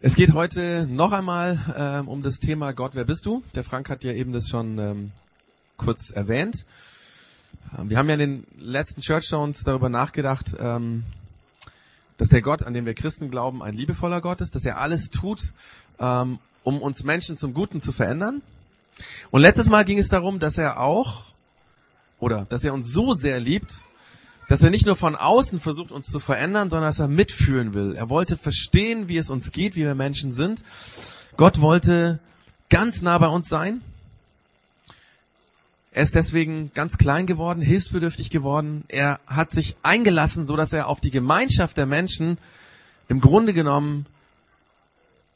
Es geht heute noch einmal ähm, um das Thema Gott, wer bist du? Der Frank hat ja eben das schon ähm, kurz erwähnt. Ähm, wir haben ja in den letzten Church Zones darüber nachgedacht, ähm, dass der Gott, an den wir Christen glauben, ein liebevoller Gott ist, dass er alles tut, ähm, um uns Menschen zum Guten zu verändern. Und letztes Mal ging es darum, dass er auch, oder dass er uns so sehr liebt, dass er nicht nur von außen versucht, uns zu verändern, sondern dass er mitfühlen will. Er wollte verstehen, wie es uns geht, wie wir Menschen sind. Gott wollte ganz nah bei uns sein. Er ist deswegen ganz klein geworden, hilfsbedürftig geworden. Er hat sich eingelassen, so dass er auf die Gemeinschaft der Menschen im Grunde genommen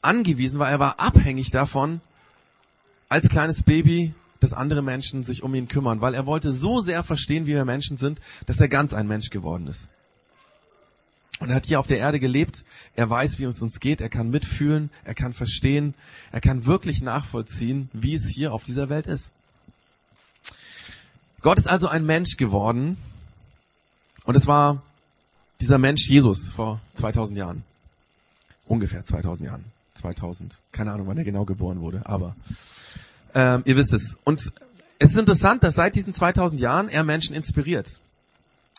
angewiesen war. Er war abhängig davon, als kleines Baby dass andere Menschen sich um ihn kümmern, weil er wollte so sehr verstehen, wie wir Menschen sind, dass er ganz ein Mensch geworden ist. Und er hat hier auf der Erde gelebt, er weiß, wie es uns geht, er kann mitfühlen, er kann verstehen, er kann wirklich nachvollziehen, wie es hier auf dieser Welt ist. Gott ist also ein Mensch geworden und es war dieser Mensch Jesus vor 2000 Jahren. Ungefähr 2000 Jahren. 2000. Keine Ahnung, wann er genau geboren wurde, aber ähm, ihr wisst es. Und es ist interessant, dass seit diesen 2000 Jahren er Menschen inspiriert.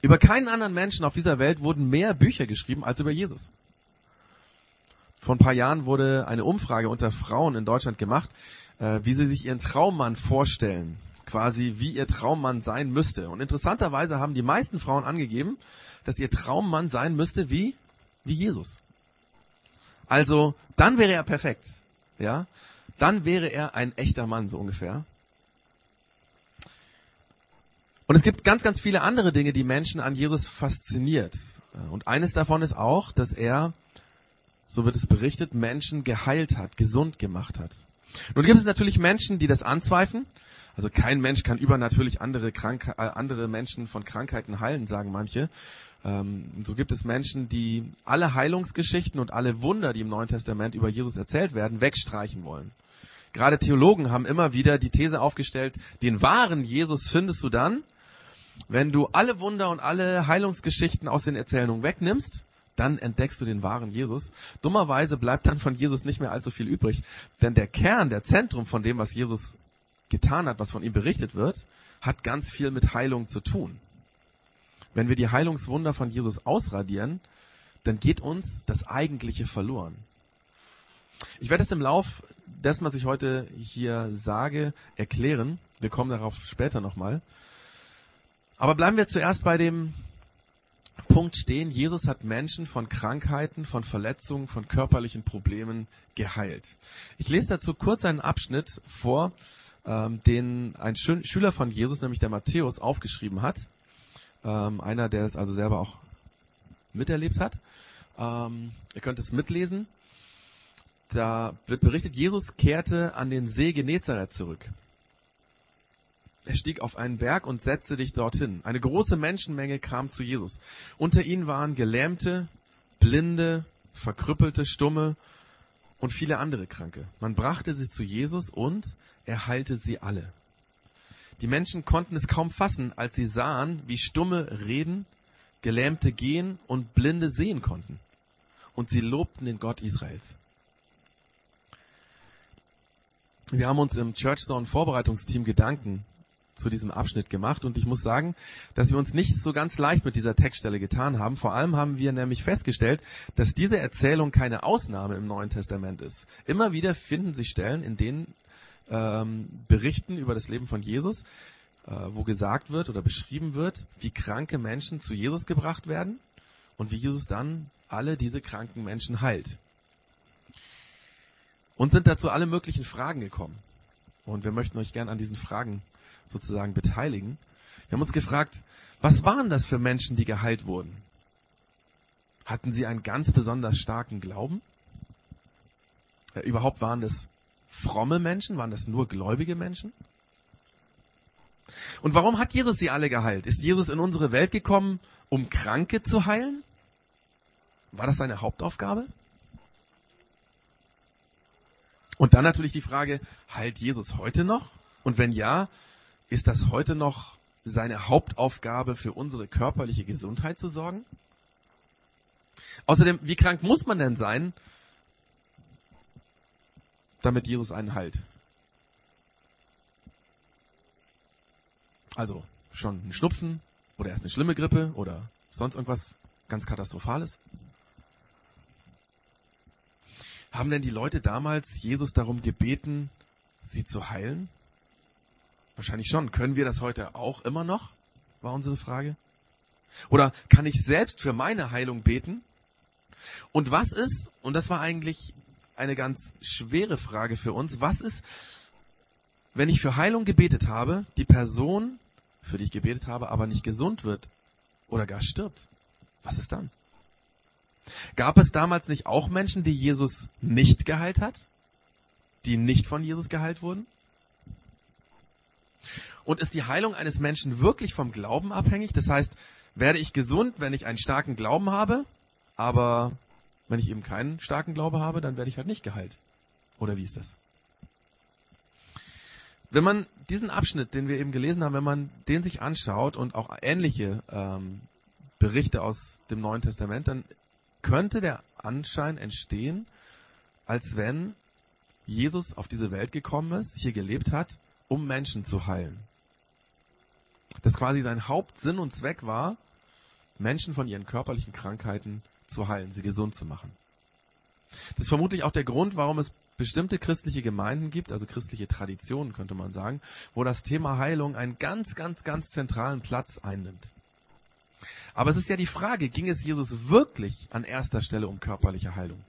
Über keinen anderen Menschen auf dieser Welt wurden mehr Bücher geschrieben als über Jesus. Vor ein paar Jahren wurde eine Umfrage unter Frauen in Deutschland gemacht, äh, wie sie sich ihren Traummann vorstellen. Quasi wie ihr Traummann sein müsste. Und interessanterweise haben die meisten Frauen angegeben, dass ihr Traummann sein müsste wie, wie Jesus. Also, dann wäre er perfekt. Ja? Dann wäre er ein echter Mann, so ungefähr. Und es gibt ganz, ganz viele andere Dinge, die Menschen an Jesus fasziniert. Und eines davon ist auch, dass er, so wird es berichtet, Menschen geheilt hat, gesund gemacht hat. Nun gibt es natürlich Menschen, die das anzweifeln. Also kein Mensch kann übernatürlich andere, Krank äh, andere Menschen von Krankheiten heilen, sagen manche. Ähm, so gibt es Menschen, die alle Heilungsgeschichten und alle Wunder, die im Neuen Testament über Jesus erzählt werden, wegstreichen wollen. Gerade Theologen haben immer wieder die These aufgestellt, den wahren Jesus findest du dann, wenn du alle Wunder und alle Heilungsgeschichten aus den Erzählungen wegnimmst, dann entdeckst du den wahren Jesus. Dummerweise bleibt dann von Jesus nicht mehr allzu viel übrig, denn der Kern, der Zentrum von dem, was Jesus getan hat, was von ihm berichtet wird, hat ganz viel mit Heilung zu tun. Wenn wir die Heilungswunder von Jesus ausradieren, dann geht uns das Eigentliche verloren. Ich werde es im Lauf dessen, was ich heute hier sage, erklären. Wir kommen darauf später nochmal. Aber bleiben wir zuerst bei dem Punkt stehen. Jesus hat Menschen von Krankheiten, von Verletzungen, von körperlichen Problemen geheilt. Ich lese dazu kurz einen Abschnitt vor, ähm, den ein Schüler von Jesus, nämlich der Matthäus, aufgeschrieben hat. Ähm, einer, der es also selber auch miterlebt hat. Ähm, ihr könnt es mitlesen. Da wird berichtet, Jesus kehrte an den See Genezareth zurück. Er stieg auf einen Berg und setzte dich dorthin. Eine große Menschenmenge kam zu Jesus. Unter ihnen waren Gelähmte, Blinde, Verkrüppelte, Stumme und viele andere Kranke. Man brachte sie zu Jesus und er heilte sie alle. Die Menschen konnten es kaum fassen, als sie sahen, wie Stumme reden, Gelähmte gehen und Blinde sehen konnten. Und sie lobten den Gott Israels. Wir haben uns im Church Zone Vorbereitungsteam Gedanken zu diesem Abschnitt gemacht und ich muss sagen, dass wir uns nicht so ganz leicht mit dieser Textstelle getan haben. Vor allem haben wir nämlich festgestellt, dass diese Erzählung keine Ausnahme im Neuen Testament ist. Immer wieder finden sich Stellen, in denen ähm, Berichten über das Leben von Jesus, äh, wo gesagt wird oder beschrieben wird, wie kranke Menschen zu Jesus gebracht werden und wie Jesus dann alle diese kranken Menschen heilt und sind dazu alle möglichen Fragen gekommen. Und wir möchten euch gern an diesen Fragen sozusagen beteiligen. Wir haben uns gefragt, was waren das für Menschen, die geheilt wurden? Hatten sie einen ganz besonders starken Glauben? Ja, überhaupt waren das fromme Menschen? Waren das nur gläubige Menschen? Und warum hat Jesus sie alle geheilt? Ist Jesus in unsere Welt gekommen, um Kranke zu heilen? War das seine Hauptaufgabe? Und dann natürlich die Frage, heilt Jesus heute noch? Und wenn ja, ist das heute noch seine Hauptaufgabe für unsere körperliche Gesundheit zu sorgen? Außerdem, wie krank muss man denn sein, damit Jesus einen heilt? Also schon ein Schnupfen oder erst eine schlimme Grippe oder sonst irgendwas ganz Katastrophales? Haben denn die Leute damals Jesus darum gebeten, sie zu heilen? Wahrscheinlich schon. Können wir das heute auch immer noch? War unsere Frage. Oder kann ich selbst für meine Heilung beten? Und was ist, und das war eigentlich eine ganz schwere Frage für uns, was ist, wenn ich für Heilung gebetet habe, die Person, für die ich gebetet habe, aber nicht gesund wird oder gar stirbt? Was ist dann? Gab es damals nicht auch Menschen, die Jesus nicht geheilt hat? Die nicht von Jesus geheilt wurden? Und ist die Heilung eines Menschen wirklich vom Glauben abhängig? Das heißt, werde ich gesund, wenn ich einen starken Glauben habe, aber wenn ich eben keinen starken Glaube habe, dann werde ich halt nicht geheilt. Oder wie ist das? Wenn man diesen Abschnitt, den wir eben gelesen haben, wenn man den sich anschaut und auch ähnliche ähm, Berichte aus dem Neuen Testament, dann könnte der Anschein entstehen, als wenn Jesus auf diese Welt gekommen ist, hier gelebt hat, um Menschen zu heilen. Dass quasi sein Hauptsinn und Zweck war, Menschen von ihren körperlichen Krankheiten zu heilen, sie gesund zu machen. Das ist vermutlich auch der Grund, warum es bestimmte christliche Gemeinden gibt, also christliche Traditionen könnte man sagen, wo das Thema Heilung einen ganz, ganz, ganz zentralen Platz einnimmt. Aber es ist ja die Frage, ging es Jesus wirklich an erster Stelle um körperliche Heilung?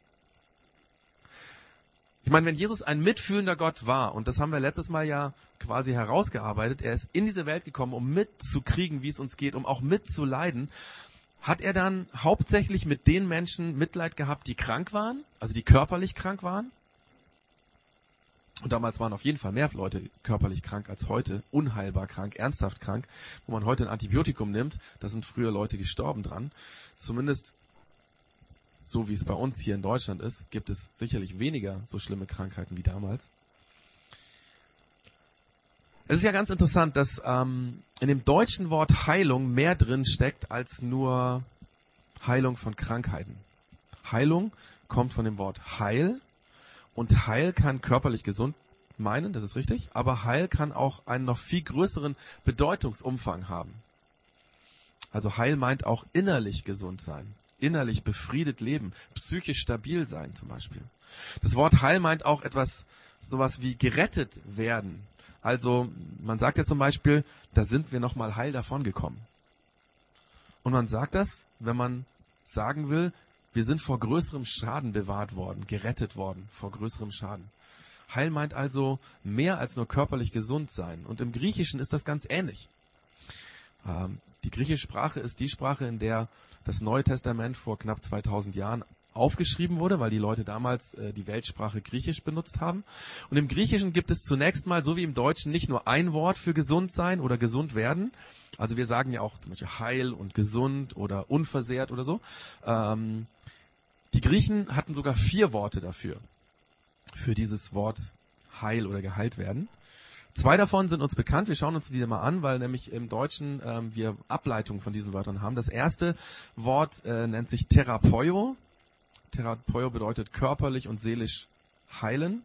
Ich meine, wenn Jesus ein mitfühlender Gott war, und das haben wir letztes Mal ja quasi herausgearbeitet, er ist in diese Welt gekommen, um mitzukriegen, wie es uns geht, um auch mitzuleiden, hat er dann hauptsächlich mit den Menschen Mitleid gehabt, die krank waren, also die körperlich krank waren? Und damals waren auf jeden Fall mehr Leute körperlich krank als heute, unheilbar krank, ernsthaft krank, wo man heute ein Antibiotikum nimmt, da sind früher Leute gestorben dran. Zumindest so wie es bei uns hier in Deutschland ist, gibt es sicherlich weniger so schlimme Krankheiten wie damals. Es ist ja ganz interessant, dass ähm, in dem deutschen Wort Heilung mehr drin steckt als nur Heilung von Krankheiten. Heilung kommt von dem Wort Heil und Heil kann körperlich gesund meinen, das ist richtig, aber Heil kann auch einen noch viel größeren Bedeutungsumfang haben. Also Heil meint auch innerlich gesund sein, innerlich befriedet leben, psychisch stabil sein zum Beispiel. Das Wort Heil meint auch etwas, sowas wie gerettet werden. Also man sagt ja zum Beispiel, da sind wir nochmal heil davon gekommen. Und man sagt das, wenn man sagen will, wir sind vor größerem Schaden bewahrt worden, gerettet worden vor größerem Schaden. Heil meint also mehr als nur körperlich gesund sein. Und im Griechischen ist das ganz ähnlich. Ähm, die griechische Sprache ist die Sprache, in der das Neue Testament vor knapp 2000 Jahren aufgeschrieben wurde, weil die Leute damals äh, die Weltsprache Griechisch benutzt haben. Und im Griechischen gibt es zunächst mal, so wie im Deutschen, nicht nur ein Wort für gesund sein oder gesund werden. Also wir sagen ja auch zum Beispiel heil und gesund oder unversehrt oder so. Ähm, die Griechen hatten sogar vier Worte dafür, für dieses Wort heil oder geheilt werden. Zwei davon sind uns bekannt. Wir schauen uns die mal an, weil nämlich im Deutschen ähm, wir Ableitungen von diesen Wörtern haben. Das erste Wort äh, nennt sich Therapeio. Therapeio bedeutet körperlich und seelisch heilen.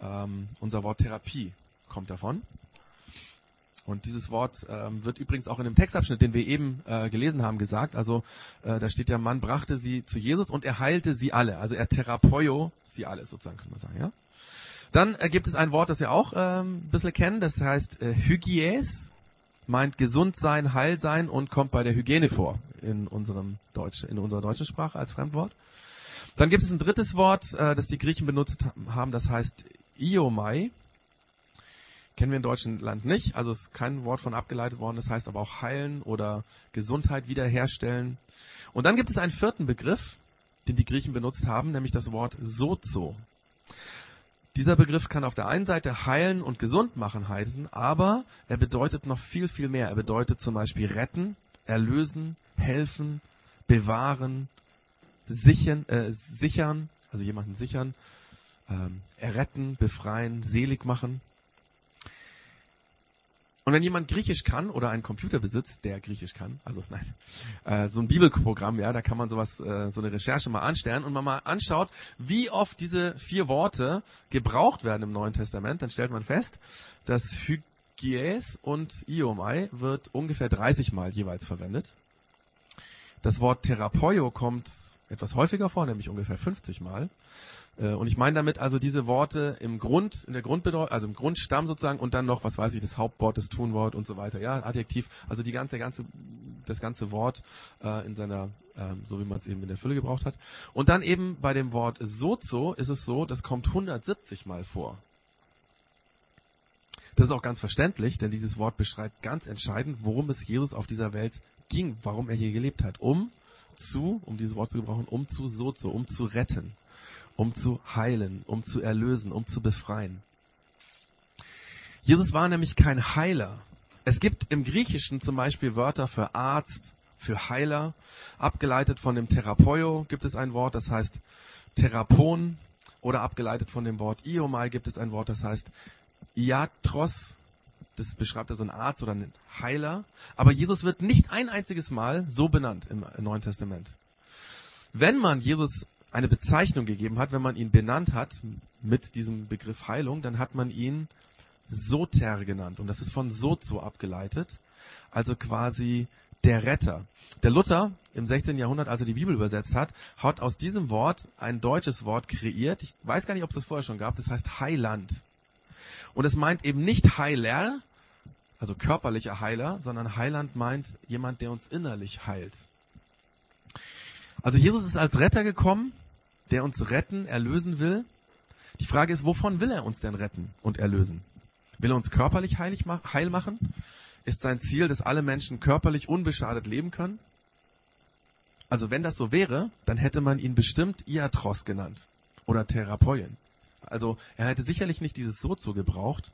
Ähm, unser Wort Therapie kommt davon. Und dieses Wort ähm, wird übrigens auch in dem Textabschnitt, den wir eben äh, gelesen haben, gesagt. Also äh, da steht ja, Mann brachte sie zu Jesus und er heilte sie alle. Also er therapeio sie alle, sozusagen, kann man sagen. Ja? Dann äh, gibt es ein Wort, das wir auch ähm, ein bisschen kennen, das heißt äh, Hygies, meint gesund sein, heil sein und kommt bei der Hygiene vor in, unserem Deutsch, in unserer deutschen Sprache als Fremdwort. Dann gibt es ein drittes Wort, äh, das die Griechen benutzt haben, das heißt Iomai kennen wir in Deutschland nicht. Also ist kein Wort von abgeleitet worden. Das heißt aber auch heilen oder Gesundheit wiederherstellen. Und dann gibt es einen vierten Begriff, den die Griechen benutzt haben, nämlich das Wort sozo. Dieser Begriff kann auf der einen Seite heilen und gesund machen heißen, aber er bedeutet noch viel, viel mehr. Er bedeutet zum Beispiel retten, erlösen, helfen, bewahren, sichern, äh, sichern also jemanden sichern, ähm, erretten, befreien, selig machen. Und wenn jemand Griechisch kann oder einen Computer besitzt, der Griechisch kann, also nein, äh, so ein Bibelprogramm, ja, da kann man sowas, äh, so eine Recherche mal anstellen und man mal anschaut, wie oft diese vier Worte gebraucht werden im Neuen Testament, dann stellt man fest, dass Hygies und Iomai wird ungefähr 30 Mal jeweils verwendet. Das Wort Therapeio kommt etwas häufiger vor, nämlich ungefähr 50 Mal. Äh, und ich meine damit also diese Worte im Grund, in der Grundbedeutung, also im Grundstamm sozusagen und dann noch, was weiß ich, das Hauptwort, das Tunwort und so weiter, ja, Adjektiv, also die ganze, ganze, das ganze Wort äh, in seiner, äh, so wie man es eben in der Fülle gebraucht hat. Und dann eben bei dem Wort sozo ist es so, das kommt 170 Mal vor. Das ist auch ganz verständlich, denn dieses Wort beschreibt ganz entscheidend, worum es Jesus auf dieser Welt ging, warum er hier gelebt hat, um zu, um dieses Wort zu gebrauchen, um zu sozo, um zu retten um zu heilen, um zu erlösen, um zu befreien. Jesus war nämlich kein Heiler. Es gibt im Griechischen zum Beispiel Wörter für Arzt, für Heiler. Abgeleitet von dem Therapeio gibt es ein Wort, das heißt Therapon. Oder abgeleitet von dem Wort Iomai gibt es ein Wort, das heißt Iatros. Das beschreibt also einen Arzt oder einen Heiler. Aber Jesus wird nicht ein einziges Mal so benannt im Neuen Testament. Wenn man Jesus eine Bezeichnung gegeben hat, wenn man ihn benannt hat mit diesem Begriff Heilung, dann hat man ihn Soter genannt. Und das ist von Sozo abgeleitet. Also quasi der Retter. Der Luther im 16. Jahrhundert, als er die Bibel übersetzt hat, hat aus diesem Wort ein deutsches Wort kreiert. Ich weiß gar nicht, ob es das vorher schon gab. Das heißt Heiland. Und es meint eben nicht Heiler, also körperlicher Heiler, sondern Heiland meint jemand, der uns innerlich heilt. Also Jesus ist als Retter gekommen, der uns retten, erlösen will. Die Frage ist, wovon will er uns denn retten und erlösen? Will er uns körperlich heilig heil machen? Ist sein Ziel, dass alle Menschen körperlich unbeschadet leben können? Also wenn das so wäre, dann hätte man ihn bestimmt Iatros genannt oder Therapeuen. Also er hätte sicherlich nicht dieses Sozo gebraucht,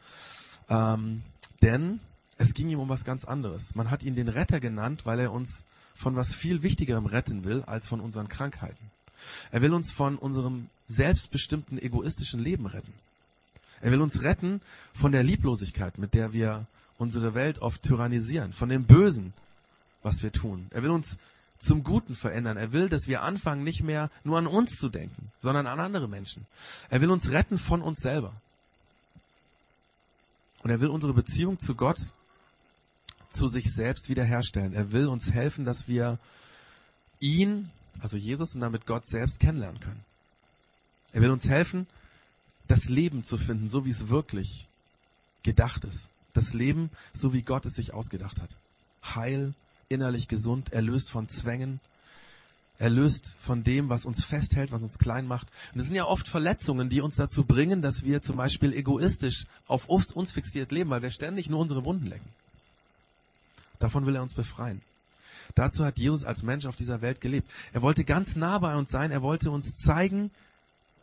ähm, denn es ging ihm um was ganz anderes. Man hat ihn den Retter genannt, weil er uns von was viel Wichtigerem retten will als von unseren Krankheiten. Er will uns von unserem selbstbestimmten egoistischen Leben retten. Er will uns retten von der Lieblosigkeit, mit der wir unsere Welt oft tyrannisieren, von dem Bösen, was wir tun. Er will uns zum Guten verändern. Er will, dass wir anfangen, nicht mehr nur an uns zu denken, sondern an andere Menschen. Er will uns retten von uns selber. Und er will unsere Beziehung zu Gott, zu sich selbst wiederherstellen. Er will uns helfen, dass wir ihn also Jesus und damit Gott selbst kennenlernen können. Er will uns helfen, das Leben zu finden, so wie es wirklich gedacht ist. Das Leben, so wie Gott es sich ausgedacht hat. Heil, innerlich gesund, erlöst von Zwängen, erlöst von dem, was uns festhält, was uns klein macht. Und das sind ja oft Verletzungen, die uns dazu bringen, dass wir zum Beispiel egoistisch auf uns fixiert leben, weil wir ständig nur unsere Wunden lecken. Davon will er uns befreien. Dazu hat Jesus als Mensch auf dieser Welt gelebt. Er wollte ganz nah bei uns sein. Er wollte uns zeigen,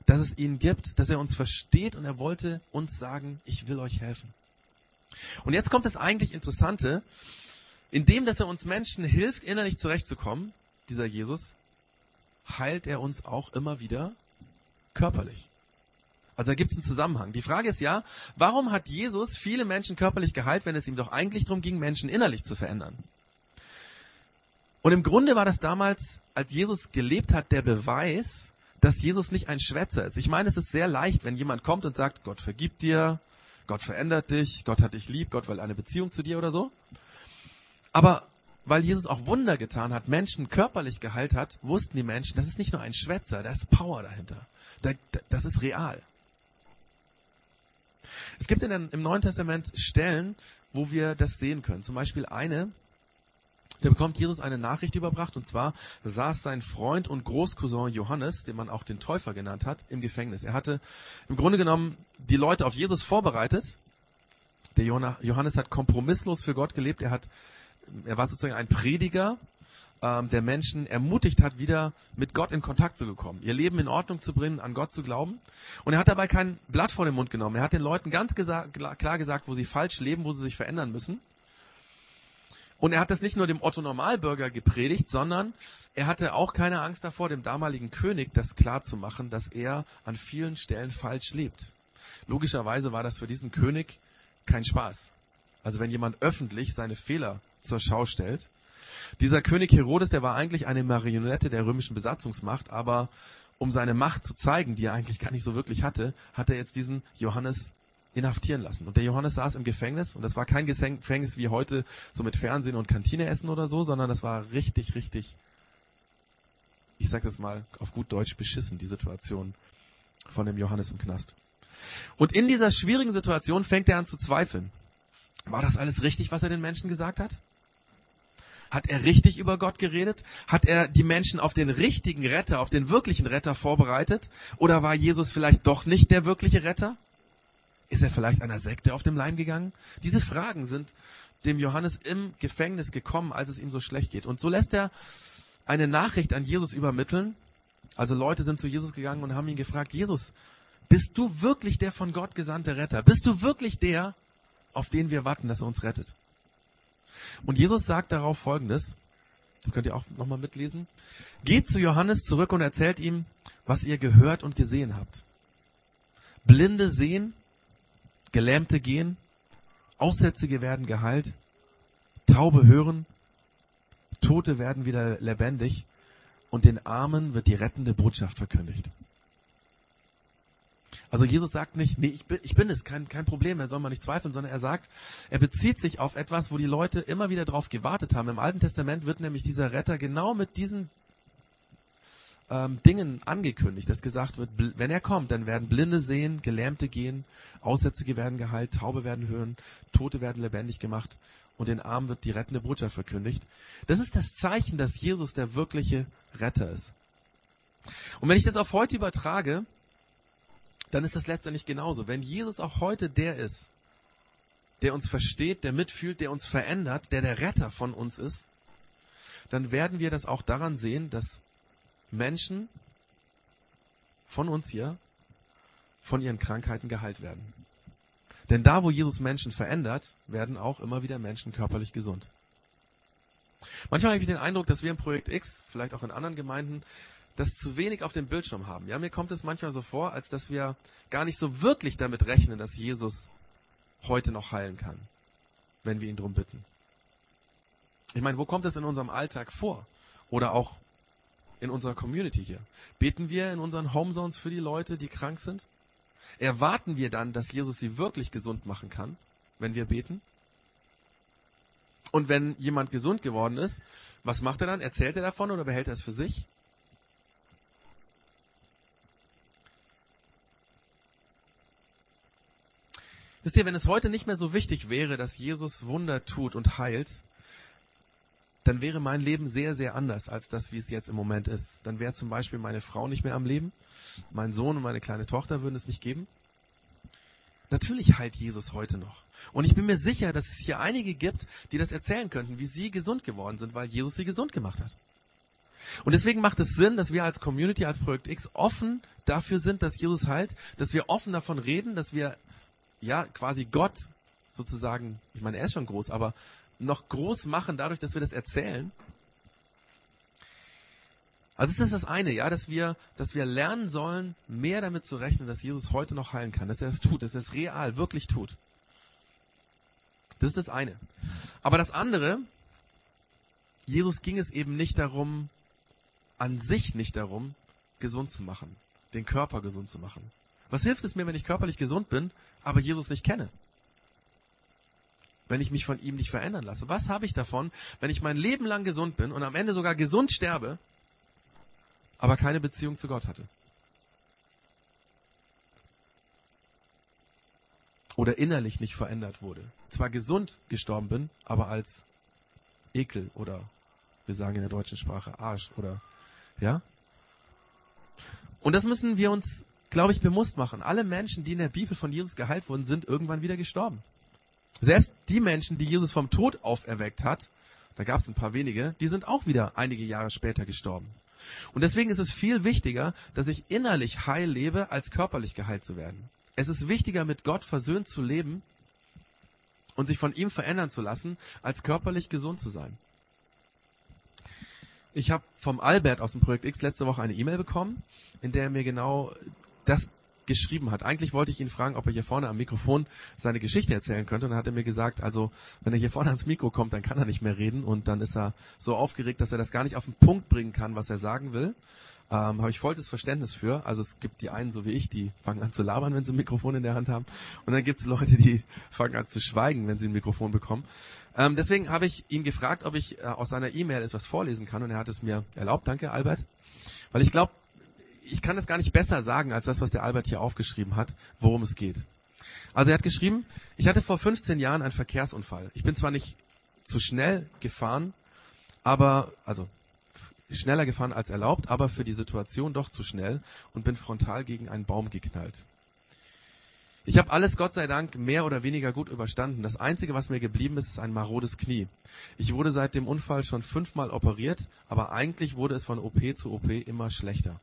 dass es ihn gibt, dass er uns versteht und er wollte uns sagen, ich will euch helfen. Und jetzt kommt das eigentlich Interessante. Indem, dass er uns Menschen hilft, innerlich zurechtzukommen, dieser Jesus, heilt er uns auch immer wieder körperlich. Also da gibt es einen Zusammenhang. Die Frage ist ja, warum hat Jesus viele Menschen körperlich geheilt, wenn es ihm doch eigentlich darum ging, Menschen innerlich zu verändern? Und im Grunde war das damals, als Jesus gelebt hat, der Beweis, dass Jesus nicht ein Schwätzer ist. Ich meine, es ist sehr leicht, wenn jemand kommt und sagt, Gott vergibt dir, Gott verändert dich, Gott hat dich lieb, Gott will eine Beziehung zu dir oder so. Aber weil Jesus auch Wunder getan hat, Menschen körperlich geheilt hat, wussten die Menschen, das ist nicht nur ein Schwätzer, da ist Power dahinter. das ist real. Es gibt in den, im Neuen Testament Stellen, wo wir das sehen können. Zum Beispiel eine, da bekommt Jesus eine Nachricht überbracht und zwar saß sein Freund und Großcousin Johannes, den man auch den Täufer genannt hat, im Gefängnis. Er hatte im Grunde genommen die Leute auf Jesus vorbereitet. Der Johannes hat kompromisslos für Gott gelebt. Er hat, er war sozusagen ein Prediger, ähm, der Menschen ermutigt hat, wieder mit Gott in Kontakt zu bekommen, ihr Leben in Ordnung zu bringen, an Gott zu glauben. Und er hat dabei kein Blatt vor den Mund genommen. Er hat den Leuten ganz gesa klar gesagt, wo sie falsch leben, wo sie sich verändern müssen. Und er hat das nicht nur dem Otto Normalbürger gepredigt, sondern er hatte auch keine Angst davor, dem damaligen König das klarzumachen, dass er an vielen Stellen falsch lebt. Logischerweise war das für diesen König kein Spaß. Also wenn jemand öffentlich seine Fehler zur Schau stellt. Dieser König Herodes, der war eigentlich eine Marionette der römischen Besatzungsmacht, aber um seine Macht zu zeigen, die er eigentlich gar nicht so wirklich hatte, hat er jetzt diesen Johannes inhaftieren lassen. Und der Johannes saß im Gefängnis und das war kein Gefängnis wie heute so mit Fernsehen und Kantine essen oder so, sondern das war richtig, richtig, ich sag das mal auf gut Deutsch, beschissen, die Situation von dem Johannes im Knast. Und in dieser schwierigen Situation fängt er an zu zweifeln. War das alles richtig, was er den Menschen gesagt hat? Hat er richtig über Gott geredet? Hat er die Menschen auf den richtigen Retter, auf den wirklichen Retter vorbereitet? Oder war Jesus vielleicht doch nicht der wirkliche Retter? Ist er vielleicht einer Sekte auf dem Leim gegangen? Diese Fragen sind dem Johannes im Gefängnis gekommen, als es ihm so schlecht geht. Und so lässt er eine Nachricht an Jesus übermitteln. Also Leute sind zu Jesus gegangen und haben ihn gefragt, Jesus, bist du wirklich der von Gott gesandte Retter? Bist du wirklich der, auf den wir warten, dass er uns rettet? Und Jesus sagt darauf Folgendes. Das könnt ihr auch nochmal mitlesen. Geht zu Johannes zurück und erzählt ihm, was ihr gehört und gesehen habt. Blinde sehen, Gelähmte gehen, Aussätzige werden geheilt, Taube hören, Tote werden wieder lebendig und den Armen wird die rettende Botschaft verkündigt. Also Jesus sagt nicht, nee, ich bin, ich bin es, kein, kein Problem, er soll mal nicht zweifeln, sondern er sagt, er bezieht sich auf etwas, wo die Leute immer wieder drauf gewartet haben. Im Alten Testament wird nämlich dieser Retter genau mit diesen ähm, Dingen angekündigt, dass gesagt wird, wenn er kommt, dann werden Blinde sehen, Gelähmte gehen, Aussätzige werden geheilt, Taube werden hören, Tote werden lebendig gemacht und den Armen wird die rettende Botschaft verkündigt. Das ist das Zeichen, dass Jesus der wirkliche Retter ist. Und wenn ich das auf heute übertrage, dann ist das letztendlich genauso. Wenn Jesus auch heute der ist, der uns versteht, der mitfühlt, der uns verändert, der der Retter von uns ist, dann werden wir das auch daran sehen, dass Menschen von uns hier von ihren Krankheiten geheilt werden. Denn da, wo Jesus Menschen verändert, werden auch immer wieder Menschen körperlich gesund. Manchmal habe ich den Eindruck, dass wir im Projekt X, vielleicht auch in anderen Gemeinden, das zu wenig auf dem Bildschirm haben. Ja, mir kommt es manchmal so vor, als dass wir gar nicht so wirklich damit rechnen, dass Jesus heute noch heilen kann, wenn wir ihn darum bitten. Ich meine, wo kommt es in unserem Alltag vor? Oder auch in unserer Community hier? Beten wir in unseren Homezones für die Leute, die krank sind? Erwarten wir dann, dass Jesus sie wirklich gesund machen kann, wenn wir beten? Und wenn jemand gesund geworden ist, was macht er dann? Erzählt er davon oder behält er es für sich? Wisst ihr, wenn es heute nicht mehr so wichtig wäre, dass Jesus Wunder tut und heilt, dann wäre mein Leben sehr, sehr anders als das, wie es jetzt im Moment ist. Dann wäre zum Beispiel meine Frau nicht mehr am Leben, mein Sohn und meine kleine Tochter würden es nicht geben. Natürlich heilt Jesus heute noch. Und ich bin mir sicher, dass es hier einige gibt, die das erzählen könnten, wie sie gesund geworden sind, weil Jesus sie gesund gemacht hat. Und deswegen macht es Sinn, dass wir als Community, als Projekt X offen dafür sind, dass Jesus heilt, dass wir offen davon reden, dass wir ja, quasi Gott sozusagen, ich meine, er ist schon groß, aber noch groß machen dadurch, dass wir das erzählen. Also das ist das eine, ja, dass wir, dass wir lernen sollen, mehr damit zu rechnen, dass Jesus heute noch heilen kann, dass er es tut, dass er es real, wirklich tut. Das ist das eine. Aber das andere, Jesus ging es eben nicht darum, an sich nicht darum, gesund zu machen, den Körper gesund zu machen. Was hilft es mir, wenn ich körperlich gesund bin, aber Jesus nicht kenne? Wenn ich mich von ihm nicht verändern lasse? Was habe ich davon, wenn ich mein Leben lang gesund bin und am Ende sogar gesund sterbe, aber keine Beziehung zu Gott hatte? Oder innerlich nicht verändert wurde. Zwar gesund gestorben bin, aber als Ekel oder wir sagen in der deutschen Sprache Arsch oder ja? Und das müssen wir uns glaube ich, bewusst machen. Alle Menschen, die in der Bibel von Jesus geheilt wurden, sind irgendwann wieder gestorben. Selbst die Menschen, die Jesus vom Tod auferweckt hat, da gab es ein paar wenige, die sind auch wieder einige Jahre später gestorben. Und deswegen ist es viel wichtiger, dass ich innerlich heil lebe, als körperlich geheilt zu werden. Es ist wichtiger, mit Gott versöhnt zu leben und sich von ihm verändern zu lassen, als körperlich gesund zu sein. Ich habe vom Albert aus dem Projekt X letzte Woche eine E-Mail bekommen, in der er mir genau das geschrieben hat. Eigentlich wollte ich ihn fragen, ob er hier vorne am Mikrofon seine Geschichte erzählen könnte. Und dann hat er mir gesagt, also wenn er hier vorne ans Mikro kommt, dann kann er nicht mehr reden. Und dann ist er so aufgeregt, dass er das gar nicht auf den Punkt bringen kann, was er sagen will. Ähm, Habe ich vollstes Verständnis für. Also es gibt die einen, so wie ich, die fangen an zu labern, wenn sie ein Mikrofon in der Hand haben. Und dann gibt es Leute, die fangen an zu schweigen, wenn sie ein Mikrofon bekommen. Ähm, deswegen habe ich ihn gefragt, ob ich äh, aus seiner E-Mail etwas vorlesen kann. Und er hat es mir erlaubt. Danke, Albert. Weil ich glaube, ich kann es gar nicht besser sagen als das, was der Albert hier aufgeschrieben hat, worum es geht. Also er hat geschrieben, ich hatte vor 15 Jahren einen Verkehrsunfall. Ich bin zwar nicht zu schnell gefahren, aber, also schneller gefahren als erlaubt, aber für die Situation doch zu schnell und bin frontal gegen einen Baum geknallt. Ich habe alles Gott sei Dank mehr oder weniger gut überstanden. Das Einzige, was mir geblieben ist, ist ein marodes Knie. Ich wurde seit dem Unfall schon fünfmal operiert, aber eigentlich wurde es von OP zu OP immer schlechter.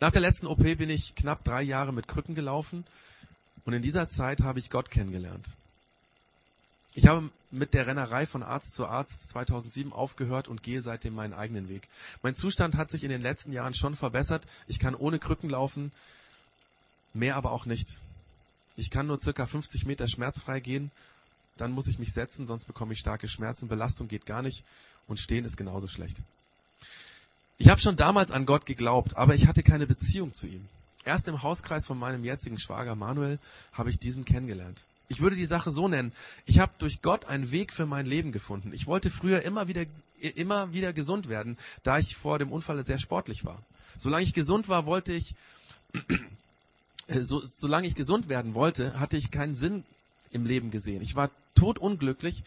Nach der letzten OP bin ich knapp drei Jahre mit Krücken gelaufen und in dieser Zeit habe ich Gott kennengelernt. Ich habe mit der Rennerei von Arzt zu Arzt 2007 aufgehört und gehe seitdem meinen eigenen Weg. Mein Zustand hat sich in den letzten Jahren schon verbessert. Ich kann ohne Krücken laufen, mehr aber auch nicht. Ich kann nur circa 50 Meter schmerzfrei gehen, dann muss ich mich setzen, sonst bekomme ich starke Schmerzen. Belastung geht gar nicht und stehen ist genauso schlecht. Ich habe schon damals an Gott geglaubt, aber ich hatte keine Beziehung zu ihm. Erst im Hauskreis von meinem jetzigen Schwager Manuel habe ich diesen kennengelernt. Ich würde die Sache so nennen. Ich habe durch Gott einen Weg für mein Leben gefunden. Ich wollte früher immer wieder, immer wieder gesund werden, da ich vor dem Unfall sehr sportlich war. Solange ich gesund war, wollte ich, so, solange ich gesund werden wollte, hatte ich keinen Sinn im Leben gesehen. Ich war totunglücklich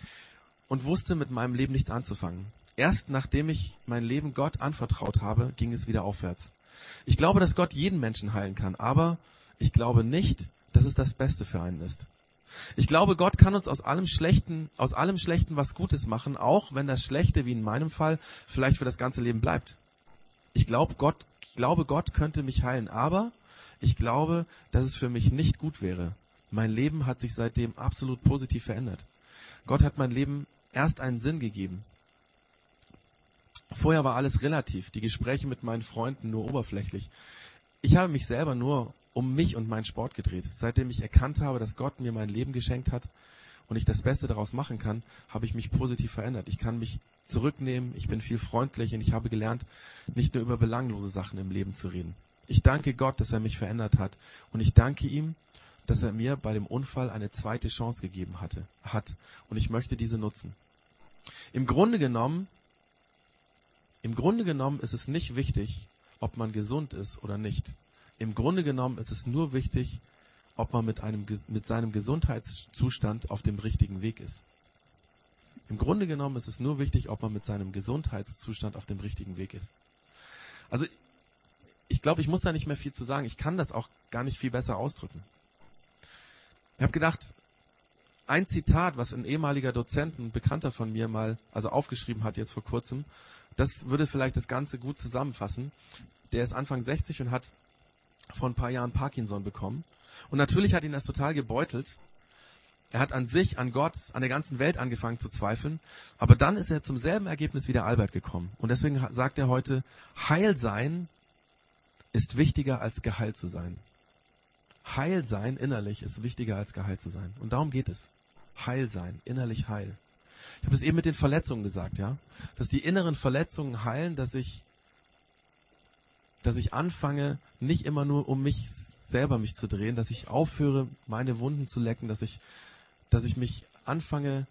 und wusste mit meinem Leben nichts anzufangen. Erst nachdem ich mein Leben Gott anvertraut habe, ging es wieder aufwärts. Ich glaube, dass Gott jeden Menschen heilen kann, aber ich glaube nicht, dass es das Beste für einen ist. Ich glaube, Gott kann uns aus allem Schlechten, aus allem Schlechten was Gutes machen, auch wenn das Schlechte, wie in meinem Fall, vielleicht für das ganze Leben bleibt. Ich glaube, Gott, ich glaube, Gott könnte mich heilen, aber ich glaube, dass es für mich nicht gut wäre. Mein Leben hat sich seitdem absolut positiv verändert. Gott hat mein Leben erst einen Sinn gegeben. Vorher war alles relativ, die Gespräche mit meinen Freunden nur oberflächlich. Ich habe mich selber nur um mich und meinen Sport gedreht. Seitdem ich erkannt habe, dass Gott mir mein Leben geschenkt hat und ich das Beste daraus machen kann, habe ich mich positiv verändert. Ich kann mich zurücknehmen, ich bin viel freundlich und ich habe gelernt, nicht nur über belanglose Sachen im Leben zu reden. Ich danke Gott, dass er mich verändert hat und ich danke ihm, dass er mir bei dem Unfall eine zweite Chance gegeben hatte, hat und ich möchte diese nutzen. Im Grunde genommen, im Grunde genommen ist es nicht wichtig, ob man gesund ist oder nicht. Im Grunde genommen ist es nur wichtig, ob man mit, einem, mit seinem Gesundheitszustand auf dem richtigen Weg ist. Im Grunde genommen ist es nur wichtig, ob man mit seinem Gesundheitszustand auf dem richtigen Weg ist. Also ich glaube, ich muss da nicht mehr viel zu sagen. Ich kann das auch gar nicht viel besser ausdrücken. Ich habe gedacht, ein Zitat, was ein ehemaliger Dozent, ein Bekannter von mir mal, also aufgeschrieben hat jetzt vor kurzem, das würde vielleicht das Ganze gut zusammenfassen. Der ist Anfang 60 und hat vor ein paar Jahren Parkinson bekommen. Und natürlich hat ihn das total gebeutelt. Er hat an sich, an Gott, an der ganzen Welt angefangen zu zweifeln. Aber dann ist er zum selben Ergebnis wie der Albert gekommen. Und deswegen sagt er heute, Heil sein ist wichtiger als geheilt zu sein. Heil sein innerlich ist wichtiger als geheilt zu sein. Und darum geht es. Heil sein, innerlich heil. Ich habe es eben mit den Verletzungen gesagt, ja, dass die inneren Verletzungen heilen, dass ich dass ich anfange, nicht immer nur um mich selber mich zu drehen, dass ich aufhöre, meine Wunden zu lecken, dass ich, dass ich mich anfange,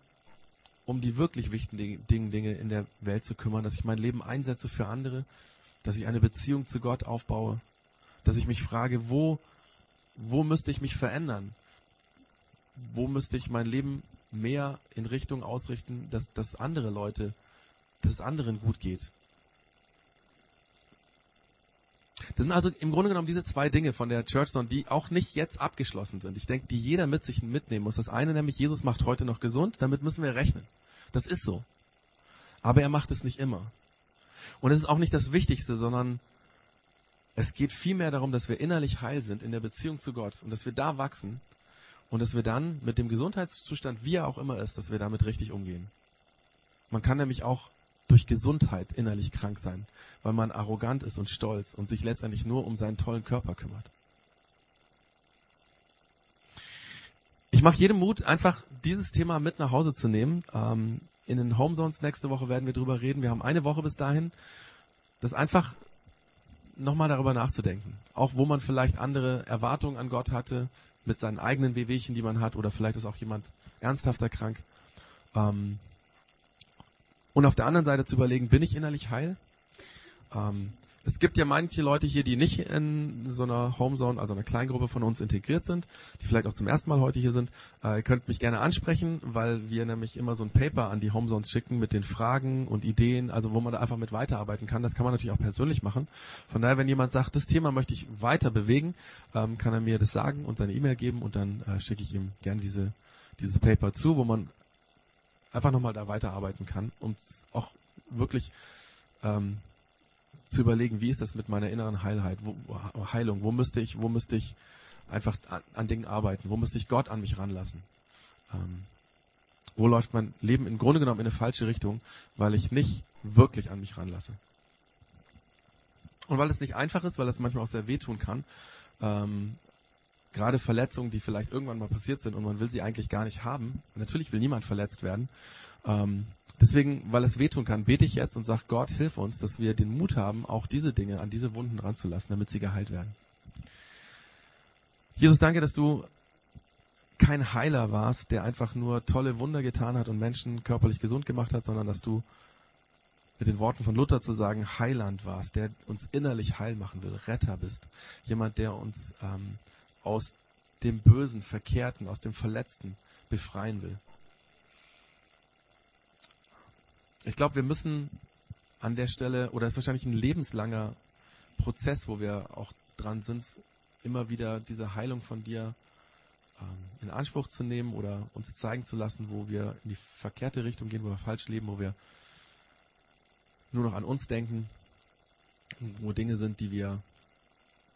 um die wirklich wichtigen Dinge in der Welt zu kümmern, dass ich mein Leben einsetze für andere, dass ich eine Beziehung zu Gott aufbaue, dass ich mich frage, wo, wo müsste ich mich verändern? Wo müsste ich mein Leben mehr in Richtung ausrichten, dass, dass andere Leute, dass es anderen gut geht? Das sind also im Grunde genommen diese zwei Dinge von der Church Zone, die auch nicht jetzt abgeschlossen sind. Ich denke, die jeder mit sich mitnehmen muss. Das eine nämlich, Jesus macht heute noch gesund, damit müssen wir rechnen. Das ist so. Aber er macht es nicht immer. Und es ist auch nicht das Wichtigste, sondern es geht vielmehr darum, dass wir innerlich heil sind in der Beziehung zu Gott und dass wir da wachsen und dass wir dann mit dem Gesundheitszustand, wie er auch immer ist, dass wir damit richtig umgehen. Man kann nämlich auch durch Gesundheit innerlich krank sein, weil man arrogant ist und stolz und sich letztendlich nur um seinen tollen Körper kümmert. Ich mache jedem Mut, einfach dieses Thema mit nach Hause zu nehmen. Ähm, in den Homezones nächste Woche werden wir drüber reden. Wir haben eine Woche bis dahin. Das einfach nochmal darüber nachzudenken. Auch wo man vielleicht andere Erwartungen an Gott hatte, mit seinen eigenen Wehwehchen, die man hat, oder vielleicht ist auch jemand ernsthafter krank. Ähm, und auf der anderen Seite zu überlegen, bin ich innerlich heil? Ähm, es gibt ja manche Leute hier, die nicht in so einer Homezone, also einer Kleingruppe von uns integriert sind, die vielleicht auch zum ersten Mal heute hier sind. Äh, ihr könnt mich gerne ansprechen, weil wir nämlich immer so ein Paper an die Homezones schicken mit den Fragen und Ideen, also wo man da einfach mit weiterarbeiten kann. Das kann man natürlich auch persönlich machen. Von daher, wenn jemand sagt, das Thema möchte ich weiter bewegen, ähm, kann er mir das sagen und seine E-Mail geben und dann äh, schicke ich ihm gerne diese, dieses Paper zu, wo man einfach nochmal da weiterarbeiten kann und auch wirklich ähm, zu überlegen, wie ist das mit meiner inneren Heilheit, wo, Heilung, wo müsste ich, wo müsste ich einfach an, an Dingen arbeiten, wo müsste ich Gott an mich ranlassen. Ähm, wo läuft mein Leben im Grunde genommen in eine falsche Richtung, weil ich nicht wirklich an mich ranlasse. Und weil es nicht einfach ist, weil es manchmal auch sehr wehtun kann, ähm, gerade Verletzungen, die vielleicht irgendwann mal passiert sind und man will sie eigentlich gar nicht haben. Natürlich will niemand verletzt werden. Ähm, deswegen, weil es wehtun kann, bete ich jetzt und sage, Gott, hilf uns, dass wir den Mut haben, auch diese Dinge an diese Wunden ranzulassen, damit sie geheilt werden. Jesus, danke, dass du kein Heiler warst, der einfach nur tolle Wunder getan hat und Menschen körperlich gesund gemacht hat, sondern dass du mit den Worten von Luther zu sagen, Heiland warst, der uns innerlich heil machen will, Retter bist, jemand, der uns ähm, aus dem Bösen, Verkehrten, aus dem Verletzten befreien will. Ich glaube, wir müssen an der Stelle, oder es ist wahrscheinlich ein lebenslanger Prozess, wo wir auch dran sind, immer wieder diese Heilung von dir ähm, in Anspruch zu nehmen oder uns zeigen zu lassen, wo wir in die verkehrte Richtung gehen, wo wir falsch leben, wo wir nur noch an uns denken, wo Dinge sind, die wir,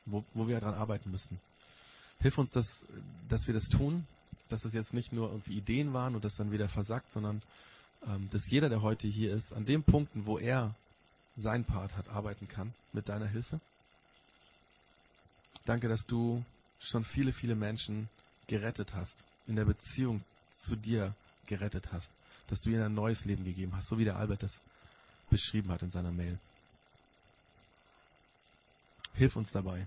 wo, wo wir daran arbeiten müssen. Hilf uns, dass, dass wir das tun, dass es jetzt nicht nur irgendwie Ideen waren und das dann wieder versackt, sondern ähm, dass jeder, der heute hier ist, an den Punkten, wo er sein Part hat, arbeiten kann mit deiner Hilfe. Danke, dass du schon viele, viele Menschen gerettet hast, in der Beziehung zu dir gerettet hast, dass du ihnen ein neues Leben gegeben hast, so wie der Albert das beschrieben hat in seiner Mail. Hilf uns dabei.